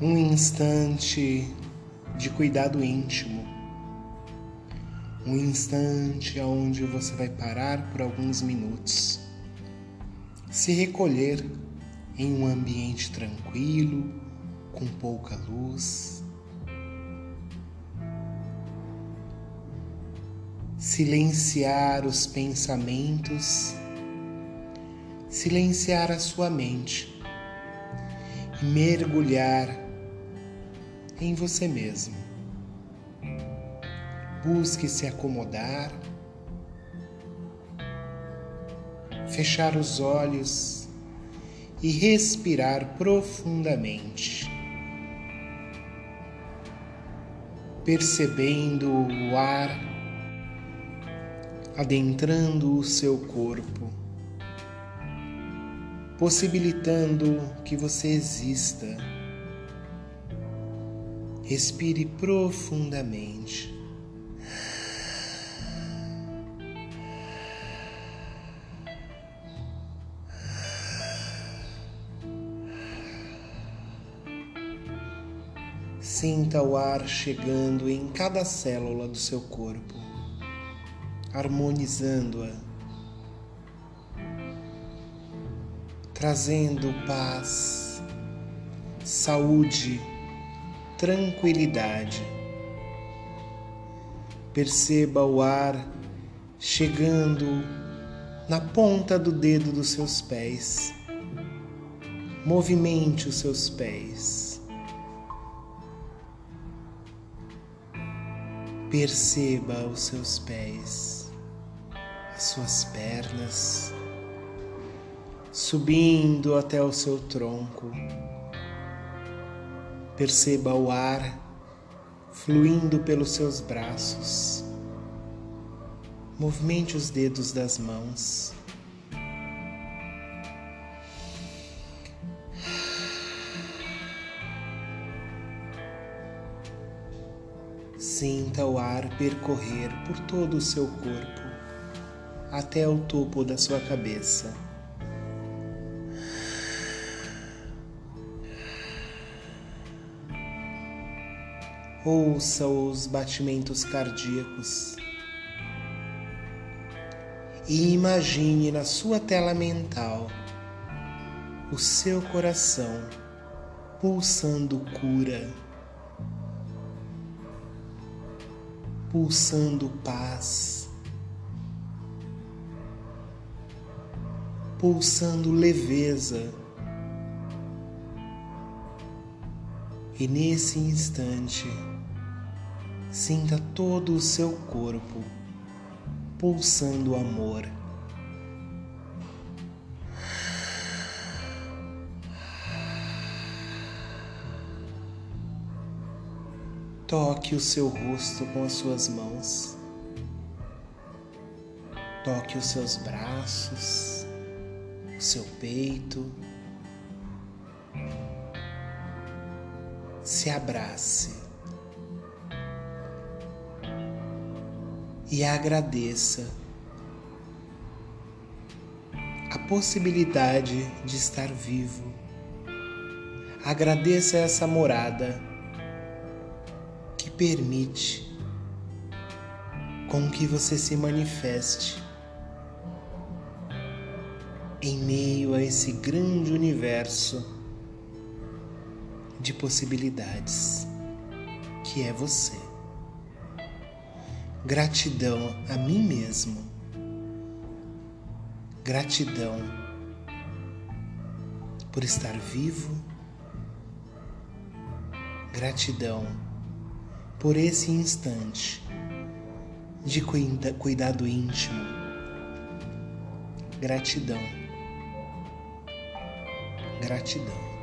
um instante de cuidado íntimo, um instante onde você vai parar por alguns minutos, se recolher em um ambiente tranquilo, com pouca luz. Silenciar os pensamentos, silenciar a sua mente. Mergulhar em você mesmo. Busque se acomodar, fechar os olhos e respirar profundamente, percebendo o ar adentrando o seu corpo, possibilitando que você exista. Respire profundamente. Sinta o ar chegando em cada célula do seu corpo, harmonizando-a, trazendo paz, saúde, tranquilidade. Perceba o ar chegando na ponta do dedo dos seus pés. Movimente os seus pés. Perceba os seus pés, as suas pernas, subindo até o seu tronco. Perceba o ar fluindo pelos seus braços. Movimente os dedos das mãos. Sinta o ar percorrer por todo o seu corpo até o topo da sua cabeça. Ouça os batimentos cardíacos e imagine na sua tela mental o seu coração pulsando cura pulsando paz, pulsando leveza. E nesse instante, sinta todo o seu corpo pulsando amor. Toque o seu rosto com as suas mãos. Toque os seus braços, o seu peito. Se abrace e agradeça a possibilidade de estar vivo. Agradeça essa morada permite com que você se manifeste em meio a esse grande universo de possibilidades que é você. Gratidão a mim mesmo. Gratidão por estar vivo. Gratidão por esse instante de cuida, cuidado íntimo. Gratidão. Gratidão.